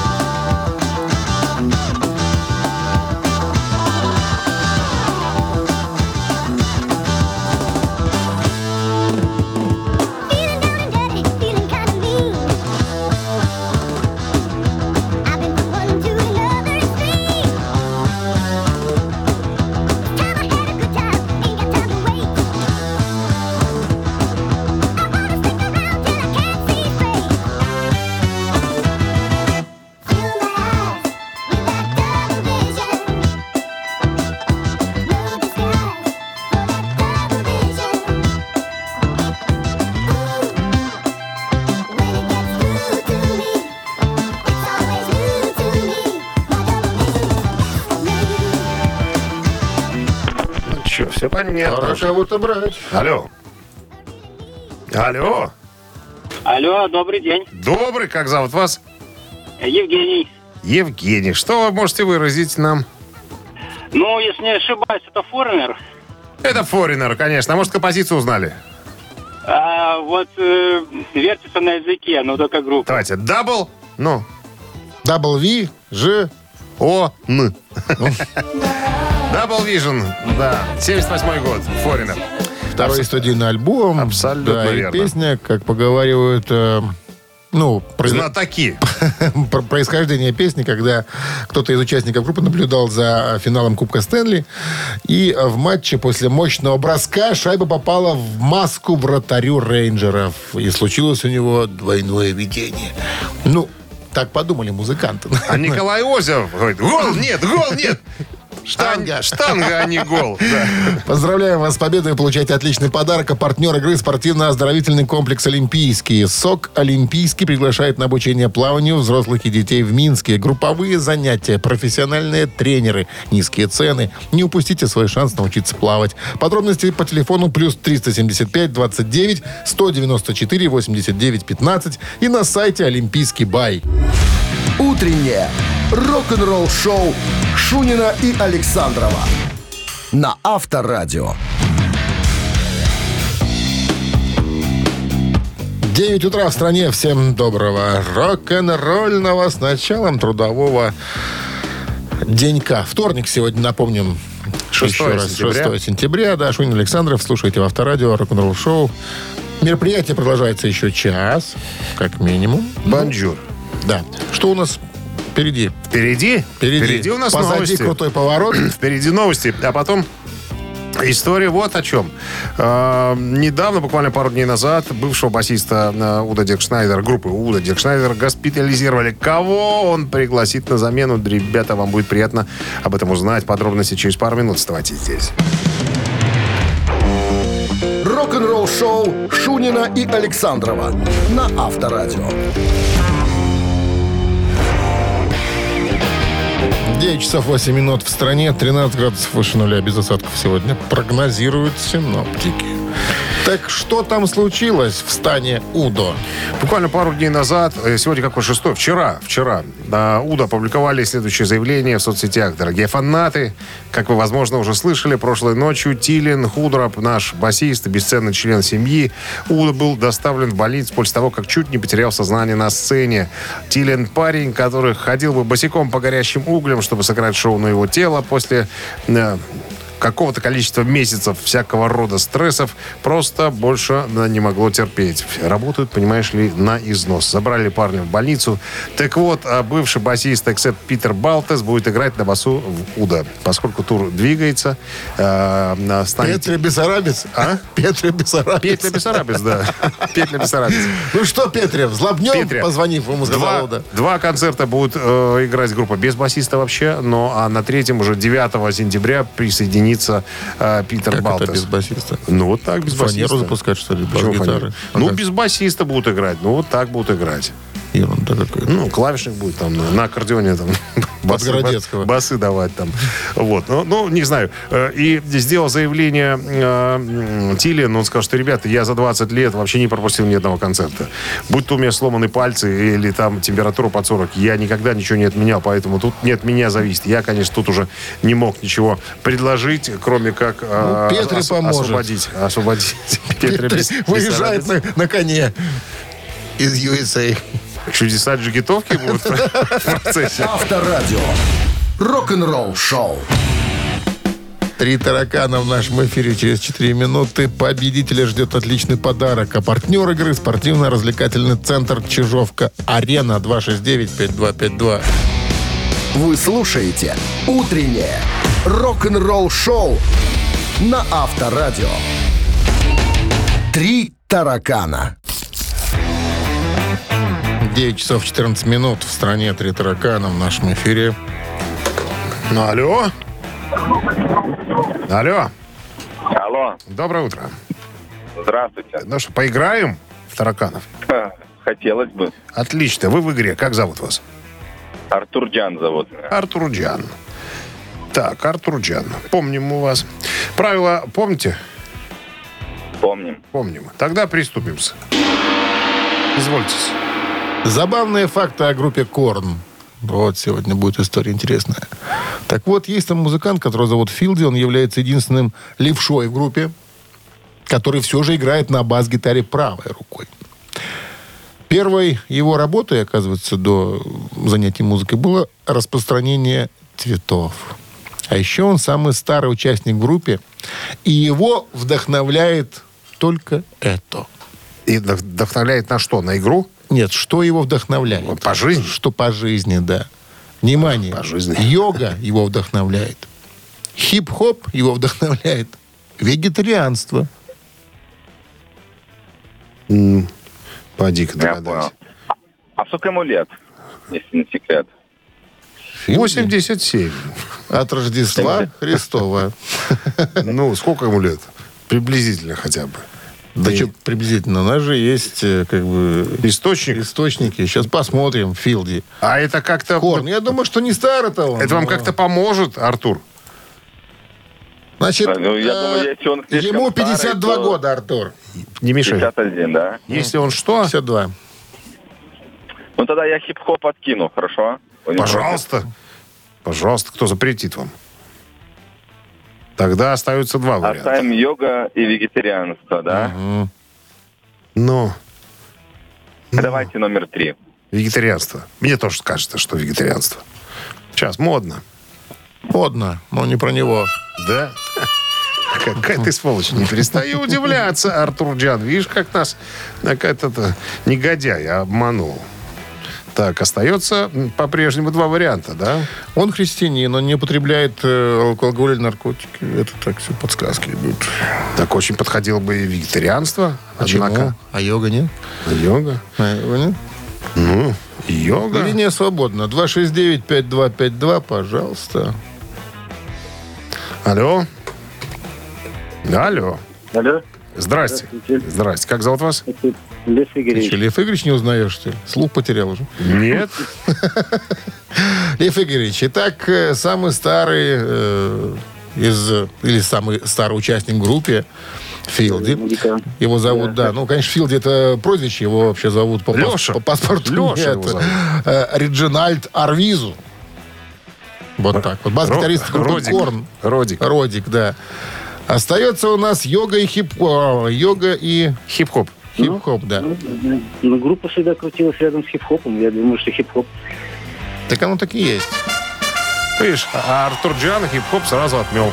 понятно. Пора кого-то брать. Алло. Алло. Алло, добрый день. Добрый, как зовут вас? Евгений. Евгений. Что вы можете выразить нам? Ну, если не ошибаюсь, это Foreigner. Это Foreigner, конечно. А может, композицию узнали? А вот э, вертится на языке, ну только группа. Давайте. Double. Ну. Double Vision. О, Н. Double Vision, да. 78 год. Форинер. Второй студийный альбом. Абсолютно да, и верно. песня, как поговаривают, э, ну, произ- Знатоки. про происхождение песни, когда кто-то из участников группы наблюдал за финалом Кубка Стэнли, и в матче после мощного броска шайба попала в маску вратарю рейнджеров, и случилось у него двойное видение. Ну, так подумали музыканты. А Николай Озеров говорит, гол нет, гол нет. Штанга. Штанга, а не гол. Да. Поздравляем вас с победой. Получайте отличный подарок. А партнер игры спортивно-оздоровительный комплекс «Олимпийский». СОК «Олимпийский» приглашает на обучение плаванию взрослых и детей в Минске. Групповые занятия, профессиональные тренеры, низкие цены. Не упустите свой шанс научиться плавать. Подробности по телефону плюс 375 29 194 89 15 и на сайте «Олимпийский бай». Утреннее рок-н-ролл-шоу Шунина и Александрова на Авторадио. 9 утра в стране. Всем доброго рок-н-ролльного с началом трудового денька. Вторник сегодня, напомним, 6 еще раз, сентября. 6 сентября. Да, Шунин Александров. Слушайте в Авторадио рок-н-ролл шоу. Мероприятие продолжается еще час, как минимум. Бонжур. Да. Что у нас впереди? Впереди? Впереди. у нас Позади новости. крутой поворот. Впереди новости, а потом история вот о чем. Э, недавно, буквально пару дней назад, бывшего басиста э, Удо Диркшнайдер, группы Удо Диркшнайдер, госпитализировали. Кого он пригласит на замену? Ребята, вам будет приятно об этом узнать. Подробности через пару минут. Оставайтесь здесь. Рок-н-ролл-шоу Шунина и Александрова на Авторадио. 9 часов 8 минут в стране, 13 градусов выше нуля без осадков сегодня прогнозируют синоптики. Так что там случилось в стане Удо? Буквально пару дней назад, э, сегодня какой шестой, вчера, вчера, на УДА опубликовали следующее заявление в соцсетях. Дорогие фанаты, как вы, возможно, уже слышали, прошлой ночью Тилин Худроп, наш басист бесценный член семьи, Уда был доставлен в больницу после того, как чуть не потерял сознание на сцене. Тилин парень, который ходил бы босиком по горящим углям, чтобы сыграть шоу на его тело после э, какого-то количества месяцев всякого рода стрессов просто больше не могло терпеть. Работают, понимаешь ли, на износ. Забрали парня в больницу. Так вот, а бывший басист Эксепт Питер Балтес будет играть на басу в Уда. Поскольку тур двигается, э, станет... Петре Бессарабец? А? Петре Бессарабец. Петля Бессарабец, да. Петля Бессарабец. Ну что, Петре, взлобнем, Петре. позвонив ему, сказал, Два, да. два концерта будут э, играть группа без басиста вообще, но а на третьем уже 9 сентября присоединится э, Питер Как Балтес. это без басиста? Ну, вот так, без Фанеру басиста. запускать, что ли, бас-гитары? Ну, без басиста будут играть. Ну, вот так будут играть. Ерунда какая. Ну, клавишник будет там на, аккордеоне там басы, басы давать там. Вот. Ну, ну, не знаю. Э, И сделал заявление э, Тилин, он сказал, что, ребята, я за 20 лет вообще не пропустил ни одного концерта. Будь то у меня сломаны пальцы или там температура под 40, я никогда ничего не отменял, поэтому тут не от меня зависит. Я, конечно, тут уже не мог ничего предложить, кроме как э, Ну, Петре поможет. освободить. Освободить. Петре без- без Выезжает на, на коне из USA. Чудеса джигитовки будут в процессе. Авторадио. Рок-н-ролл шоу. Три таракана в нашем эфире через 4 минуты. Победителя ждет отличный подарок. А партнер игры спортивно-развлекательный центр Чижовка-Арена 269-5252. Вы слушаете «Утреннее рок-н-ролл-шоу» на Авторадио. Три таракана. 9 часов 14 минут. В стране три таракана в нашем эфире. Ну, алло. Алло. Алло, Доброе утро. здравствуйте. Ну что, поиграем в тараканов? Хотелось бы. Отлично. Вы в игре. Как зовут вас? Артур Джан зовут. Артур Джан. Так, Артур Джан. Помним мы вас. Правила помните? Помним. Помним. Тогда приступим. Извольте. Забавные факты о группе Корн. Вот сегодня будет история интересная. Так вот, есть там музыкант, которого зовут Филди. Он является единственным левшой в группе, который все же играет на бас-гитаре правой рукой. Первой его работой, оказывается, до занятий музыкой было распространение цветов. А еще он самый старый участник в группе, и его вдохновляет только это. И вдох- вдохновляет на что? На игру? Нет, что его вдохновляет? По жизни? Что по жизни, да. Внимание. По жизни. Йога его вдохновляет. Хип-хоп его вдохновляет. Вегетарианство. Поди-ка Я догадайся. А сколько ему лет, если не секрет? 87. От Рождества Христова. Ну, сколько ему лет? Приблизительно хотя бы. Да И- что приблизительно. У нас же есть э, как бы Источник. источники. Сейчас посмотрим. Филди. А это как-то... Корн. Я думаю, что не старый-то он. Это вам но- как-то поможет, Артур? Значит, Ну, я э, думаю, если он ему старый, 52 то- года, Артур. Не мешай. 51, да? Если он что, 52. Ну тогда я хип-хоп откину, хорошо? Пожалуйста. Пожалуйста, кто запретит вам? Тогда остаются два варианта. Оставим йога и вегетарианство, да? Но Давайте номер три. вегетарианство. Мне тоже кажется, что вегетарианство. Сейчас модно. Модно, но не про него. Да? Какая ты сволочь. Не перестаю удивляться, Артур Джан. Видишь, как нас какая-то негодяй обманул. Так, остается по-прежнему два варианта, да? Он христианин, он не употребляет э, алкоголь или наркотики. Это так все подсказки идут. Так очень подходило бы и вегетарианство. Однако, Почему? А йога нет? йога. А йога нет? Ну, йога. Линия свободна. 269-5252, пожалуйста. Алло. Алло. Алло, Здрасте. Здрасте. Как зовут вас? Лев Ты Игоревич. что, Лев Игоревич не узнаешь, что ли? Слух потерял уже. Нет. Лев Игоревич, итак, э, самый старый э, из, или самый старый участник в группе Филди. Его зовут, да. Ну, конечно, Филди это прозвище, его вообще зовут по, Леша. по паспорту. Леша нет. его зовут. Э, Реджинальд Арвизу. Вот так вот. Бас-гитарист Ро- группы Родик. Korn. Родик. Родик, да. Остается у нас йога и хип о, йога и Хип-хоп. хип-хоп, да. Ну, ну, группа всегда крутилась рядом с хип-хопом. Я думаю, что хип-хоп. Так оно так и есть. Видишь, а Артур Джан хип-хоп сразу отмел.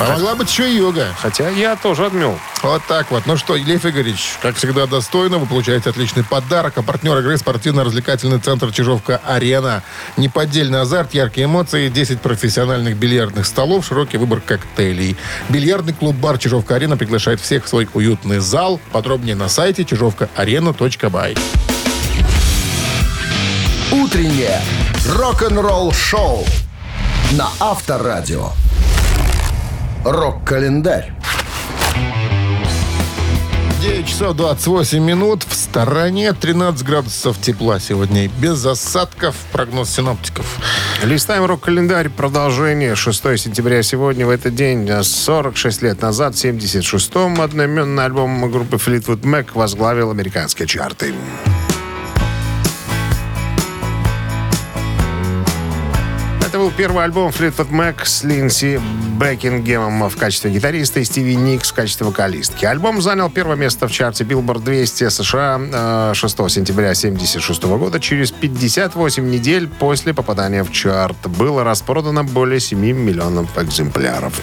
А могла быть еще и йога. Хотя я тоже отмел. Вот так вот. Ну что, Лев Игоревич, как всегда достойно, вы получаете отличный подарок. А партнер игры спортивно-развлекательный центр Чижовка-Арена. Неподдельный азарт, яркие эмоции, 10 профессиональных бильярдных столов, широкий выбор коктейлей. Бильярдный клуб-бар Чижовка-Арена приглашает всех в свой уютный зал. Подробнее на сайте чижовкаарена.бай. Утреннее рок-н-ролл-шоу на Авторадио. Рок-календарь. 9 часов 28 минут. В стороне 13 градусов тепла сегодня. Без осадков. Прогноз синоптиков. Листаем рок-календарь. Продолжение. 6 сентября сегодня. В этот день, а 46 лет назад, в 76-м, одноименный альбом группы Fleetwood Mac возглавил американские чарты. Это был первый альбом Fleetwood Mac с Линси Бекингемом в качестве гитариста и Стиви Никс в качестве вокалистки. Альбом занял первое место в чарте Billboard 200 США э, 6 сентября 1976 года. Через 58 недель после попадания в чарт было распродано более 7 миллионов экземпляров.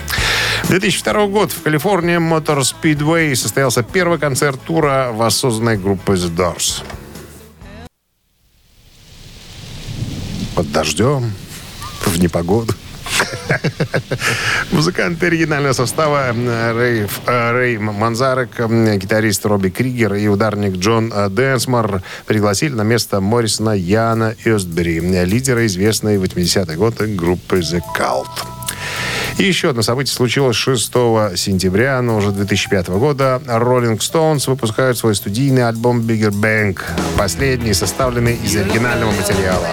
2002 год в Калифорнии Motor Speedway состоялся первый концерт тура воссозданной группы The Doors. Под дождем, в непогоду. Музыканты оригинального состава э, Рэй, э, Рэй Манзарек, э, гитарист Робби Кригер и ударник Джон Дэнсмор пригласили на место Моррисона Яна Эстбери, лидера известной в 80-е годы группы The Cult. И еще одно событие случилось 6 сентября, но уже 2005 года. Rolling Stones выпускают свой студийный альбом Bigger Bang, последний, составленный из оригинального материала.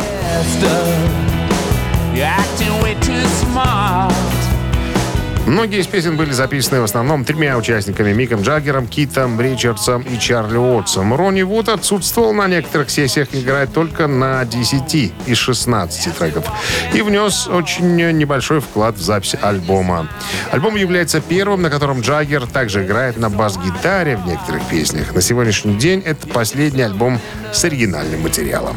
Многие из песен были записаны в основном тремя участниками Миком Джаггером, Китом Ричардсом и Чарли Уотсом. Ронни Вуд отсутствовал на некоторых сессиях, играет только на 10 из 16 треков. И внес очень небольшой вклад в запись альбома. Альбом является первым, на котором Джаггер также играет на бас-гитаре в некоторых песнях. На сегодняшний день это последний альбом с оригинальным материалом.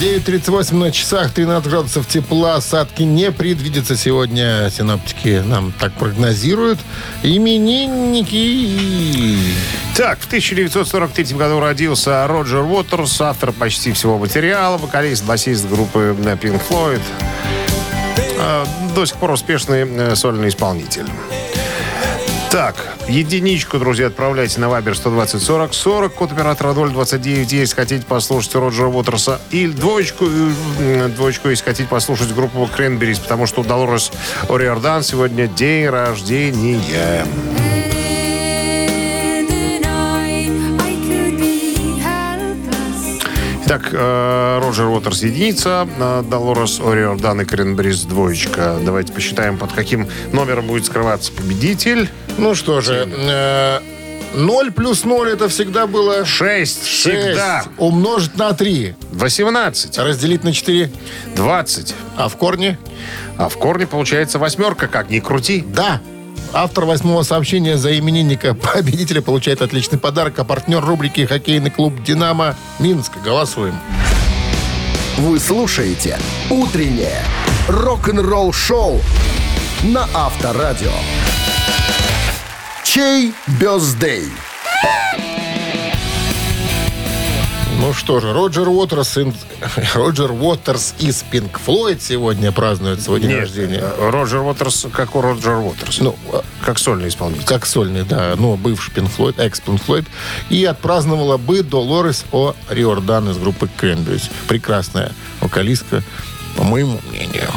9.38 на часах, 13 градусов тепла. Осадки не предвидится сегодня. Синоптики нам так прогнозируют. Именинники. Так, в 1943 году родился Роджер Уотерс, автор почти всего материала, вокалист, басист группы Pink Floyd. А, До сих пор успешный э, сольный исполнитель. Так, единичку, друзья, отправляйте на Вайбер 120 40 40, код оператора 029, если хотите послушать Роджера Уотерса. Или двоечку, э, двоечку, если хотите послушать группу Кренберис, потому что у Долорес Ориордан сегодня день рождения. Итак, э, Роджер Уотерс единица, э, Долорес Ориордан и Кренбрис двоечка. Давайте посчитаем, под каким номером будет скрываться победитель. Ну что же, э, 0 плюс 0 это всегда было 6 всегда. Умножить на 3. 18, Разделить на 4. 20. А в корне? А в корне получается восьмерка, как ни крути. Да. Автор восьмого сообщения за именинника победителя получает отличный подарок, а партнер рубрики «Хоккейный клуб «Динамо» Минск». Голосуем. Вы слушаете «Утреннее рок-н-ролл-шоу» на Авторадио. Чей бездей? Ну что же, Роджер Уотерс, Роджер Уотерс из Пинк Флойд сегодня празднует свой день рождения. э, Роджер Уотерс, как у Роджер Уотерс. Ну, э, как сольный исполнитель. как сольный, да, ну, бывший Пинк Флойд, экс Пинк Флойд. И отпраздновала бы Долорес О. Риордан из группы Кренберис. Прекрасная вокалистка, по моему мнению.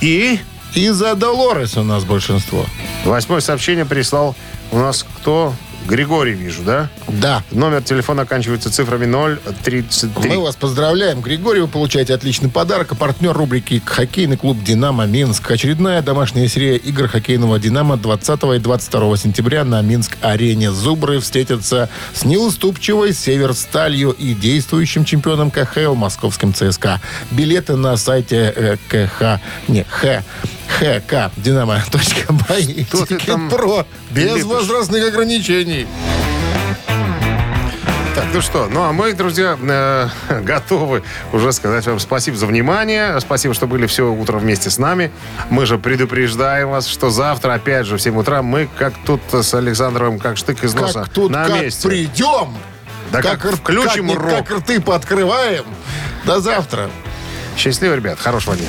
И И за Долорес у нас большинство. восьмое сообщение прислал у нас кто? Григорий, вижу, да? Да. Номер телефона оканчивается цифрами 033. Мы вас поздравляем, Григорий. Вы получаете отличный подарок. А партнер рубрики «Хоккейный клуб «Динамо» Минск». Очередная домашняя серия игр хоккейного «Динамо» 20 и 22 сентября на Минск-арене. «Зубры» встретятся с неуступчивой «Северсталью» и действующим чемпионом КХЛ московским ЦСКА. Билеты на сайте э, КХ... Не, Х... ХК Dinamo.by Pro. Без возрастных ограничений. Так, ну что, ну а мы, друзья, э, готовы уже сказать вам спасибо за внимание. Спасибо, что были все утро вместе с нами. Мы же предупреждаем вас, что завтра, опять же, в 7 утра мы как тут с Александровым, как штык из носа, Как тут на как месте. придем, Да как р- включим как, рок. как рты пооткрываем. До завтра. Счастливо, ребят, хорошего дня.